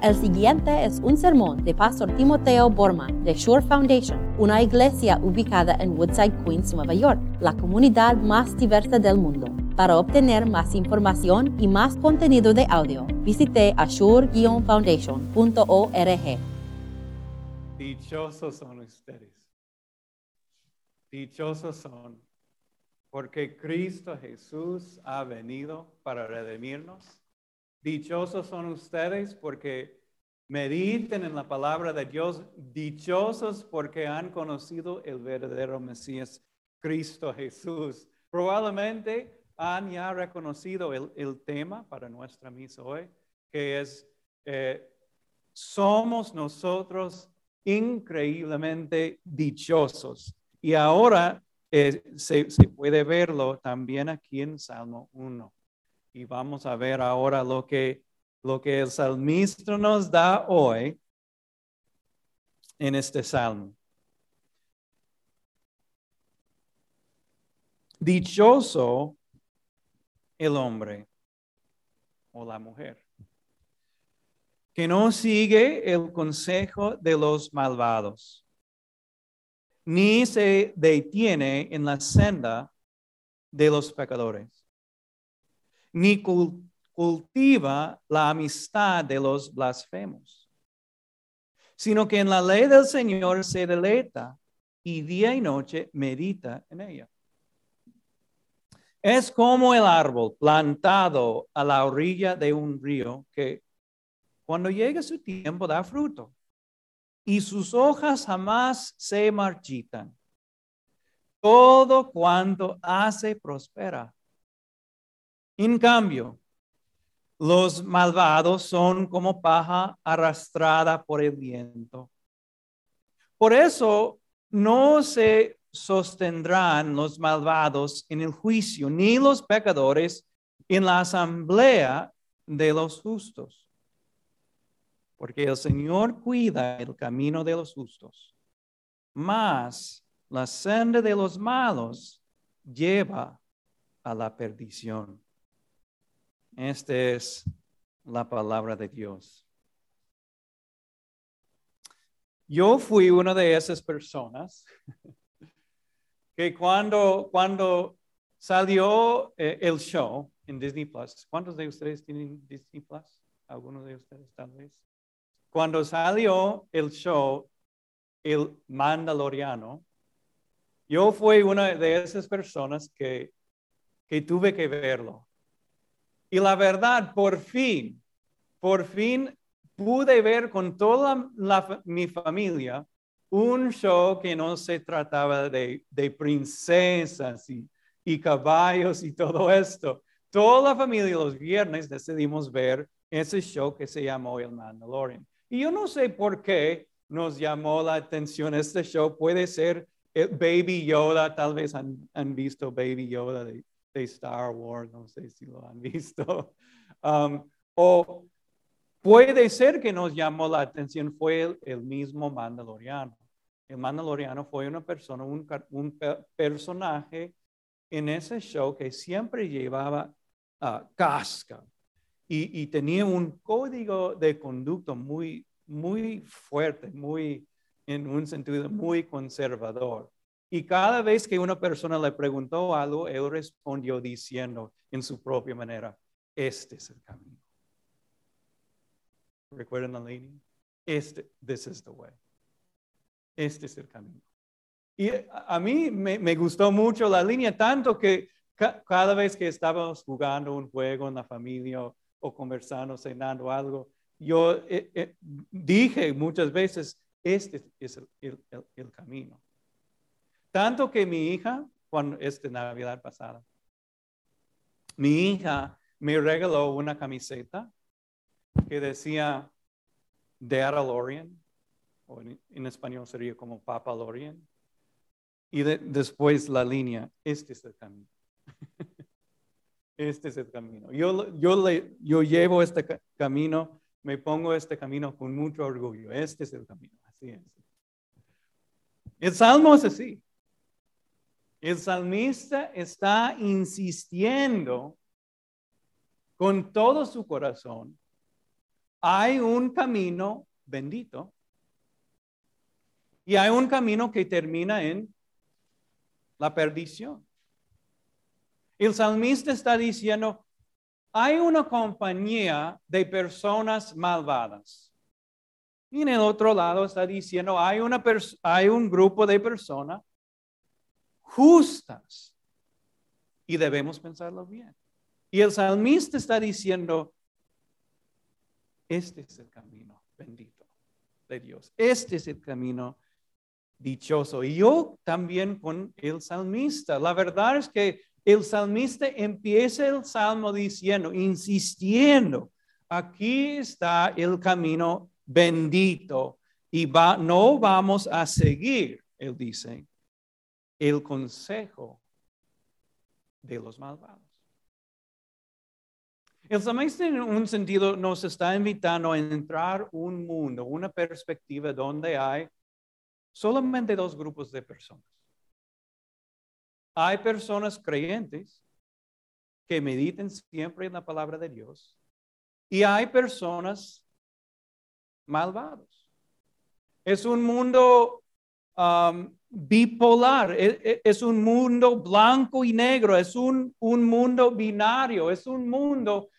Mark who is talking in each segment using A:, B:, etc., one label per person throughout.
A: El siguiente es un sermón de Pastor Timoteo Borman de Shore Foundation, una iglesia ubicada en Woodside, Queens, Nueva York, la comunidad más diversa del mundo. Para obtener más información y más contenido de audio, visite ashore-foundation.org.
B: Dichosos son ustedes. Dichosos son porque Cristo Jesús ha venido para redimirnos. Dichosos son ustedes porque mediten en la palabra de Dios. Dichosos porque han conocido el verdadero Mesías, Cristo Jesús. Probablemente han ya reconocido el, tema para nuestra misa hoy, que es, eh, somos nosotros increíblemente dichosos. Y ahora eh, se, puede verlo también aquí en Salmo 1. Y vamos a ver ahora lo que, lo que el salmista nos da hoy en este salmo. Dichoso el hombre o la mujer que no sigue el consejo de los malvados ni se detiene en la senda de los pecadores, ni cultiva la amistad de los blasfemos, sino que en la ley del Señor se deleita y día y noche medita en ella. Es como el árbol plantado a la orilla de un río que cuando llega su tiempo da fruto y sus hojas jamás se marchitan. Todo cuanto hace prospera. En cambio, los malvados son como paja arrastrada por el viento. Por eso no se sostendrán los malvados en el juicio, ni los pecadores en la asamblea de los justos porque el Señor cuida el camino de los justos, mas la senda de los malos lleva a la perdición. Esta es la palabra de Dios. Yo fui una de esas personas que cuando, cuando salió eh, el show en Disney Plus, ¿cuántos de ustedes tienen Disney Plus? ¿Algunos de ustedes tal vez? Cuando salió el show El Mandaloriano, yo fui una de esas personas que, que tuve que verlo. Y la verdad, por fin, por fin pude ver con toda mi familia un show que no se trataba de, princesas y, caballos y todo esto. Toda la familia los viernes decidimos ver ese show que se llamó El Mandalorian. Y yo no sé por qué nos llamó la atención este show. Puede ser Baby Yoda, tal vez han, visto Baby Yoda Star Wars, no sé si lo han visto. Um, o puede ser que nos llamó la atención fue el, mismo Mandaloriano. El Mandaloriano fue una persona, un, personaje en ese show que siempre llevaba uh, casca, y, tenía un código de conducta muy, muy fuerte, muy, en un sentido muy conservador. Y cada vez que una persona le preguntó algo, él respondió diciendo en su propia manera, este es el camino. ¿Recuerdan la línea? Este, this is the way. Este es el camino. Y a mí me, gustó mucho la línea, tanto que cada vez que estábamos jugando un juego en la familia o conversando, cenando algo, yo eh, eh, dije muchas veces, este es el, camino. Tanto que mi hija, cuando esta Navidad pasada, mi hija me regaló una camiseta que decía Dad Lorian, o en, español sería como Papa Lorian, y después la línea, este es el camino. Este es el camino. Yo, yo, yo llevo este camino, me pongo este camino con mucho orgullo. Este es el camino. Así es. El salmo es así. El salmista está insistiendo con todo su corazón hay un camino bendito y hay un camino que termina en la perdición. El salmista está diciendo, hay una compañía de personas malvadas. Y en el otro lado está diciendo, hay, una hay un grupo de personas justas. Y debemos pensarlo bien. Y el salmista está diciendo, este es el camino bendito de Dios. Este es el camino dichoso. Y yo también con el salmista. La verdad es que el salmista empieza el salmo diciendo, insistiendo, aquí está el camino bendito y va, no vamos a seguir, él dice, el consejo de los malvados. El salmista en un sentido nos está invitando a entrar un mundo, una perspectiva donde hay solamente dos grupos de personas. Hay personas creyentes que mediten siempre en la palabra de Dios y hay personas malvados. Es un mundo um, bipolar, e, e, es, un mundo blanco y negro, es un, un mundo binario, es un mundo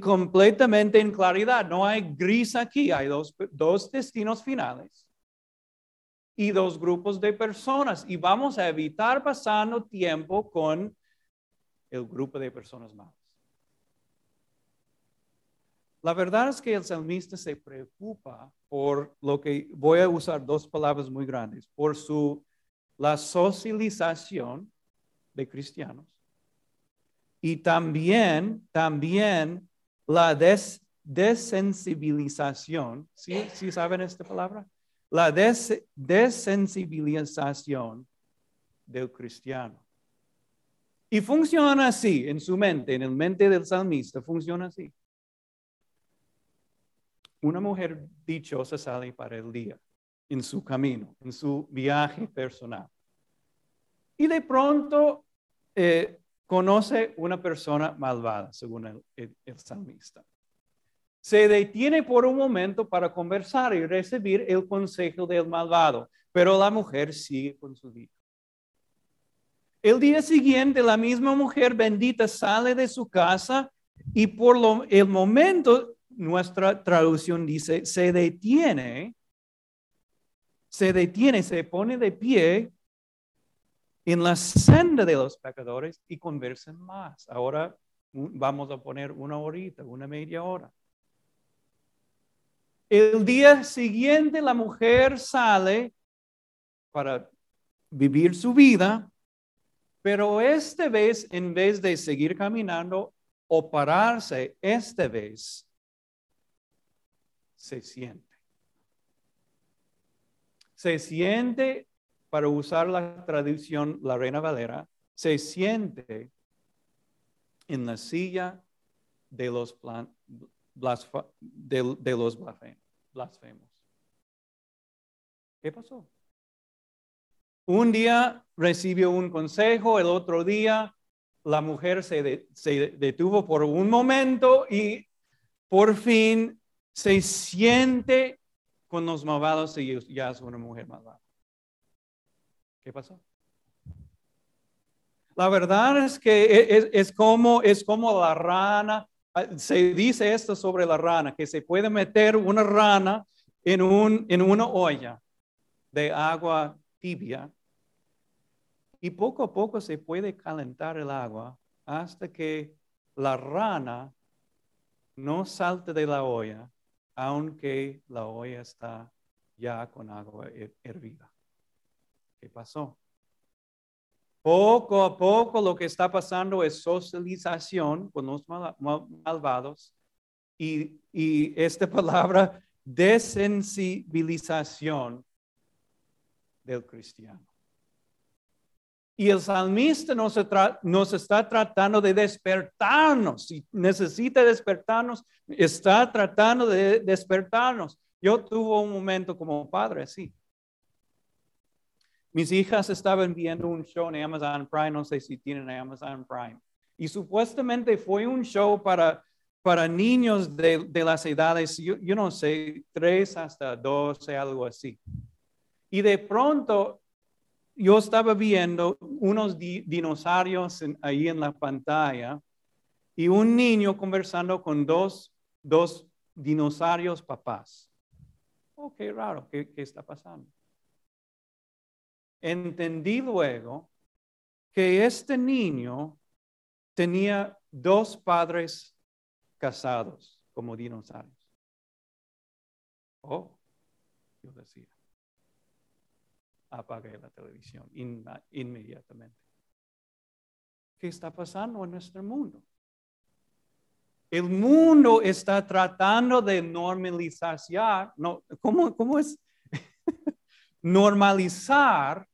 B: completamente en claridad. No hay gris aquí, hay dos, dos destinos finales y dos grupos de personas. Y vamos a evitar pasando tiempo con el grupo de personas malas. La verdad es que el salmista se preocupa por lo que voy a usar dos palabras muy grandes, por su la socialización de cristianos y también también la desensibilización. ¿Sí, ¿Sí saben esta palabra? la desensibilización del cristiano. Y funciona así en su mente, en el mente del salmista, funciona así. Una mujer dichosa sale para el día, en su camino, en su viaje personal. Y de pronto eh, conoce una persona malvada, según el salmista se detiene por un momento para conversar y recibir el consejo del malvado, pero la mujer sigue con su vida. El día siguiente, la misma mujer bendita sale de su casa y por el momento, nuestra traducción dice, se detiene, se detiene, se pone de pie en la senda de los pecadores y conversan más. Ahora vamos a poner una horita, una media hora. El día siguiente la mujer sale para vivir su vida, pero esta vez, en vez de seguir caminando o pararse, esta vez se siente. Se siente, para usar la traducción, la Reina Valera, se siente en la silla de los, de los blasfemos blasfemos. ¿Qué pasó? Un día recibió un consejo, el otro día la mujer se, se detuvo por un momento y por fin se siente con los malvados y ya es una mujer malvada. ¿Qué pasó? La verdad es que e, es, es, como, es como la rana Ah, se dice esto sobre la rana, que se puede meter una rana en, un, en una olla de agua tibia y poco a poco se puede calentar el agua hasta que la rana no salte de la olla, aunque la olla está ya con agua hervida. ¿Qué pasó? Poco a poco lo que está pasando es socialización con los malvados y, esta palabra desensibilización del cristiano. Y el salmista nos, nos, está tratando de despertarnos. Si necesita despertarnos, está tratando de despertarnos. Yo tuve un momento como padre así. Mis hijas estaban viendo un show en Amazon Prime, no sé si tienen Amazon Prime. Y supuestamente fue un show para para niños de, de las edades, yo, yo no sé, 3 hasta 12, algo así. Y de pronto yo estaba viendo unos di- dinosaurios en- ahí en la pantalla y un niño conversando con dos, dos dinosaurios papás. Oh, qué raro, ¿qué, qué está pasando? Entendí luego que este niño tenía dos padres casados como dinosaurios. Oh, yo decía. Apagué la televisión inmediatamente. ¿Qué está pasando en nuestro mundo? El mundo está tratando de normalizar, no, ¿cómo, cómo es? normalizar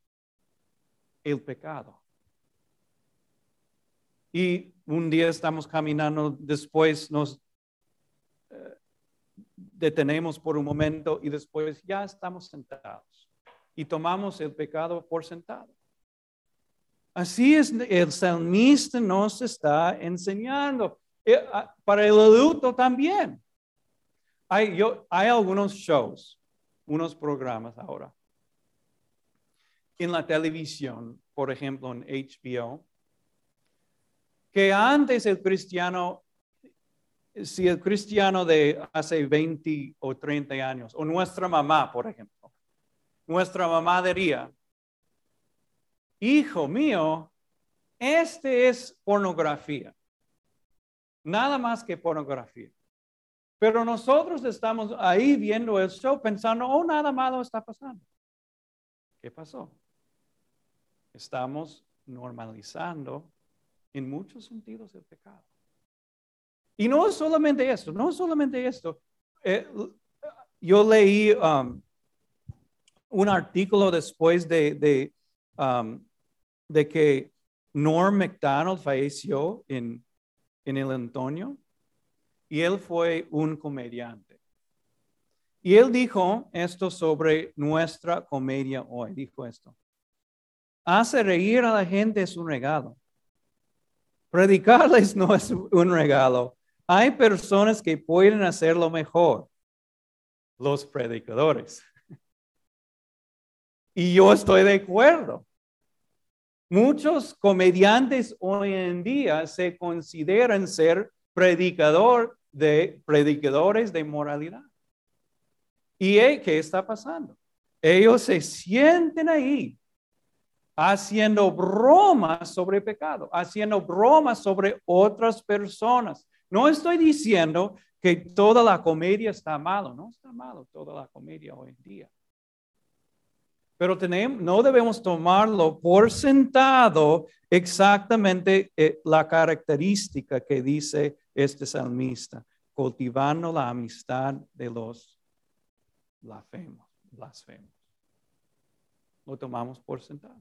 B: el pecado. Y un día estamos caminando, después nos eh, detenemos por un momento y después ya estamos sentados y tomamos el pecado por sentado. Así es, el salmista nos está enseñando. Eh, ah, Para el adulto también. Hay, yo, hay algunos shows, unos programas ahora. En la televisión, por ejemplo, en HBO, que antes el cristiano, si el cristiano de hace 20 o 30 años, o nuestra mamá, por ejemplo, nuestra mamá diría, hijo mío, este es pornografía. Nada más que pornografía. Pero nosotros estamos ahí viendo el show pensando, oh, nada malo está pasando. ¿Qué pasó? Estamos normalizando en muchos sentidos el pecado. Y no solamente esto, no solamente esto. Eh, yo leí um, un artículo después de, de, um, de que Norm MacDonald falleció en, en el Antonio y él fue un comediante. Y él dijo esto sobre nuestra comedia hoy. Dijo esto. Hace reír a la gente es un regalo. Predicarles no es un regalo. Hay personas que pueden hacerlo mejor. Los predicadores. Y yo estoy de acuerdo. Muchos comediantes hoy en día se consideran ser predicador de predicadores de moralidad. ¿Y qué está pasando? Ellos se sienten ahí haciendo bromas sobre pecado, haciendo bromas sobre otras personas. No estoy diciendo que toda la comedia está malo, no está malo toda la comedia hoy en día. Pero tenemos, no debemos tomarlo por sentado exactamente eh, la característica que dice este salmista, cultivando la amistad de los blasfemos. blasfemos. Lo tomamos por sentado.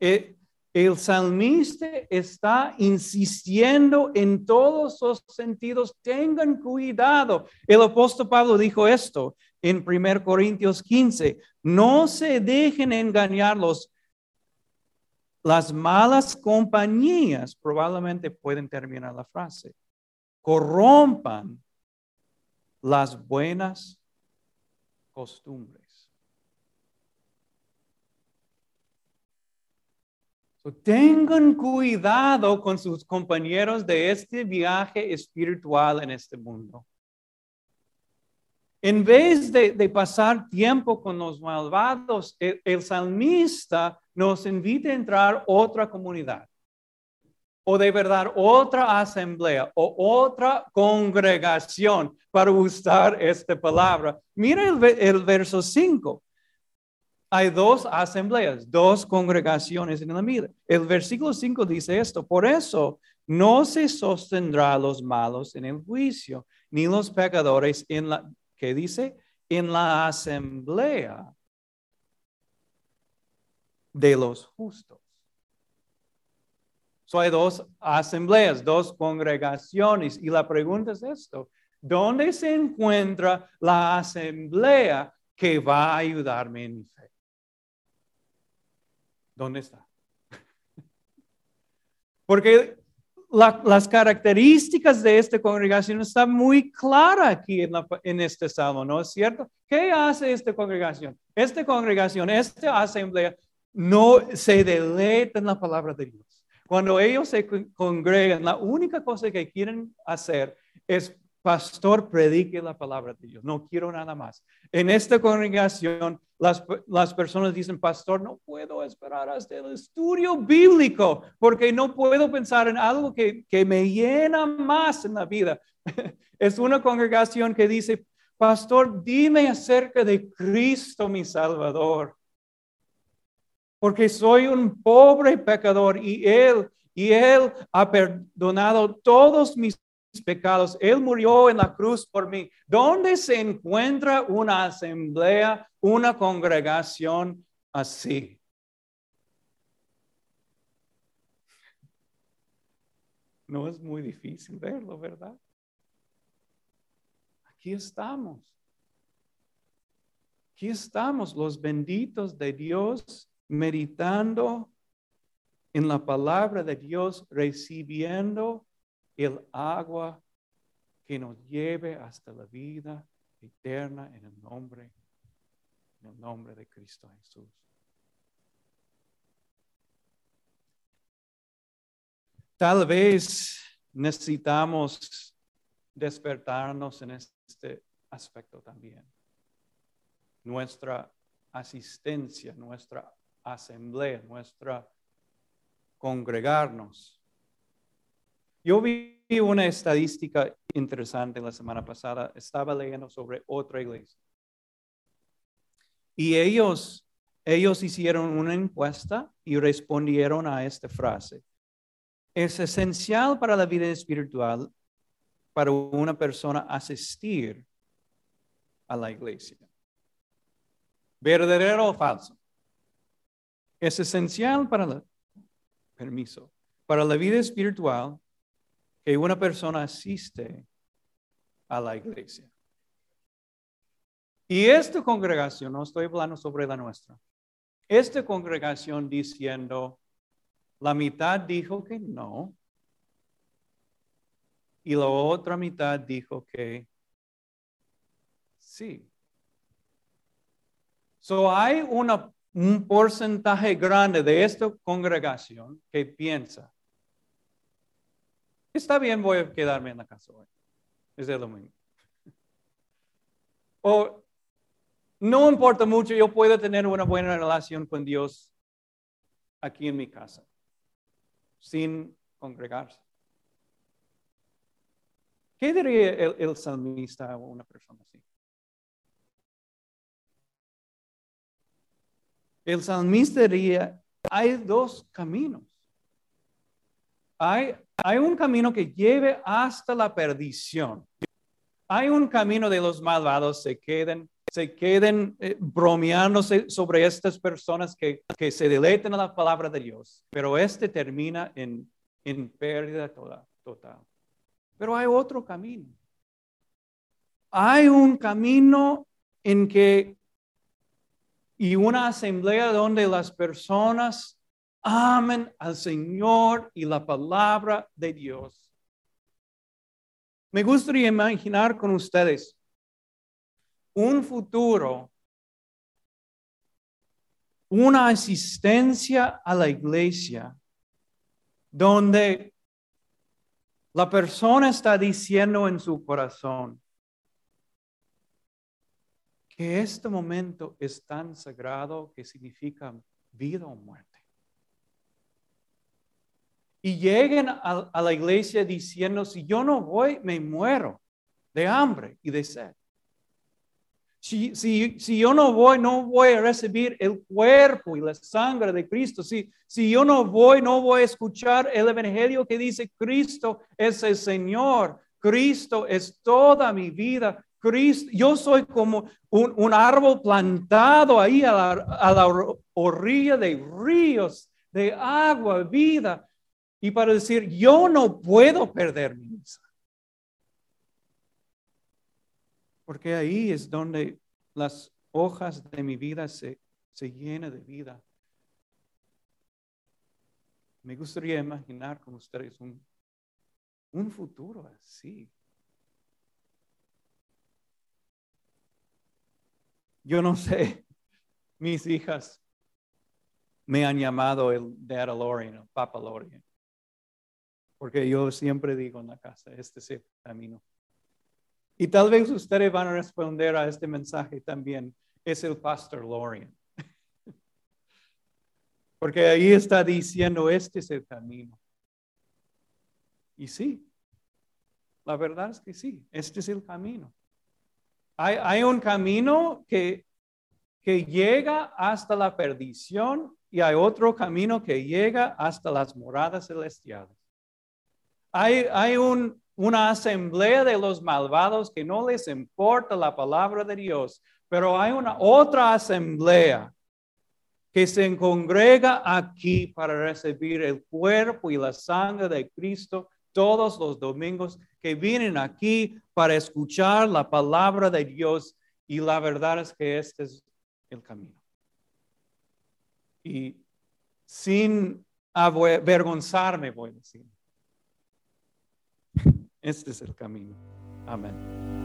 B: Eh, el salmista está insistiendo en todos los sentidos, tengan cuidado. El apóstol Pablo dijo esto en 1 Corintios 15, no se dejen engañarlos. Las malas compañías, probablemente pueden terminar la frase, corrompan las buenas costumbres. Tengan cuidado con sus compañeros de este viaje espiritual en este mundo. En vez de, pasar tiempo con los malvados, el, el, salmista nos invita a entrar otra comunidad, o de verdad otra asamblea, o otra congregación, para usar esta palabra. Mira el, el verso 5 hay dos asambleas, dos congregaciones en la vida. El versículo 5 dice esto, por eso no se sostendrá los malos en el juicio, ni los pecadores en la, ¿qué dice? En la asamblea de los justos. So hay dos asambleas, dos congregaciones, y la pregunta es esto, ¿dónde se encuentra la asamblea que va a ayudarme en mi fe? ¿Dónde está? Porque la- las características de esta congregación están muy claras aquí en, la- en este salmo, ¿no es cierto? ¿Qué hace esta congregación? Esta congregación, esta asamblea, no se deleita en la palabra de Dios. Cuando ellos se con- congregan, la única cosa que quieren hacer es, pastor, predique la palabra de Dios. No quiero nada más. En esta congregación, las, las personas dicen, pastor, no puedo esperar hasta el estudio bíblico porque no puedo pensar en algo que, que me llena más en la vida. es una congregación que dice, pastor, dime acerca de Cristo, mi Salvador porque soy un pobre pecador y Él, y Él ha perdonado todos mis pecados. Él murió en la cruz por mí. ¿Dónde se encuentra una asamblea, una congregación así? No es muy difícil verlo, ¿verdad? Aquí estamos. Aquí estamos los benditos de Dios meditando en la palabra de Dios, recibiendo el agua que nos lleve hasta la vida eterna en el nombre, en el nombre de Cristo Jesús. Tal vez necesitamos despertarnos en este aspecto también. Nuestra asistencia, nuestra asamblea, nuestra congregarnos. Yo vi una estadística interesante la semana pasada. Estaba leyendo sobre otra iglesia. Y ellos, ellos hicieron una encuesta y respondieron a esta frase. Es esencial para la vida espiritual para una persona asistir a la iglesia. ¿Verdadero o falso? Es esencial para la, permiso, para la vida espiritual que una persona asiste a la iglesia. Y esta congregación, no estoy hablando sobre la nuestra, esta congregación diciendo, la mitad dijo que no, y la otra mitad dijo que sí. So hay una, un porcentaje grande de esta congregación que piensa, está bien, voy a quedarme en la casa hoy. Es el domingo. O no importa mucho, yo puedo tener una buena relación con Dios aquí en mi casa, sin congregarse. ¿Qué diría el, el salmista a una persona así? El salmista diría, hay dos caminos. Hay, hay un camino que lleve hasta la perdición. Hay un camino de los malvados se queden, se queden eh, bromeándose sobre estas personas que, que se deleiten a la palabra de Dios, pero este termina en, en pérdida total. Pero hay otro camino. Hay un camino en que y una asamblea donde las personas amen al Señor y la palabra de Dios. Me gustaría imaginar con ustedes un futuro, una asistencia a la iglesia donde la persona está diciendo en su corazón que este momento es tan sagrado que significa vida o muerte. Y lleguen a, a, la iglesia diciendo, si yo no voy, me muero de hambre y de sed. Si, si, si yo no voy, no voy a recibir el cuerpo y la sangre de Cristo. Si, si yo no voy, no voy a escuchar el evangelio que dice Cristo es el Señor. Cristo es toda mi vida. Cristo, yo soy como un, un árbol plantado ahí a la, a la orilla de ríos de agua, vida. Y para decir, yo no puedo perder mi misa. Porque ahí es donde las hojas de mi vida se, se llenan de vida. Me gustaría imaginar con ustedes un, un futuro así. Yo no sé, mis hijas me han llamado el Dad Lorian, el Papa Lorian, porque yo siempre digo en la casa, este es el camino. Y tal vez ustedes van a responder a este mensaje también, es el Pastor Lorian. Porque ahí está diciendo, este es el camino. Y sí, la verdad es que sí, este es el camino. Hay, un camino que, que llega hasta la perdición y hay otro camino que llega hasta las moradas celestiales. Hay, hay un, una asamblea de los malvados que no les importa la palabra de Dios, pero hay una otra asamblea que se congrega aquí para recibir el cuerpo y la sangre de Cristo todos los domingos, que vienen aquí para escuchar la palabra de Dios y la verdad es que este es el camino. Y sin avergonzarme voy a decir, este es el camino. Amén.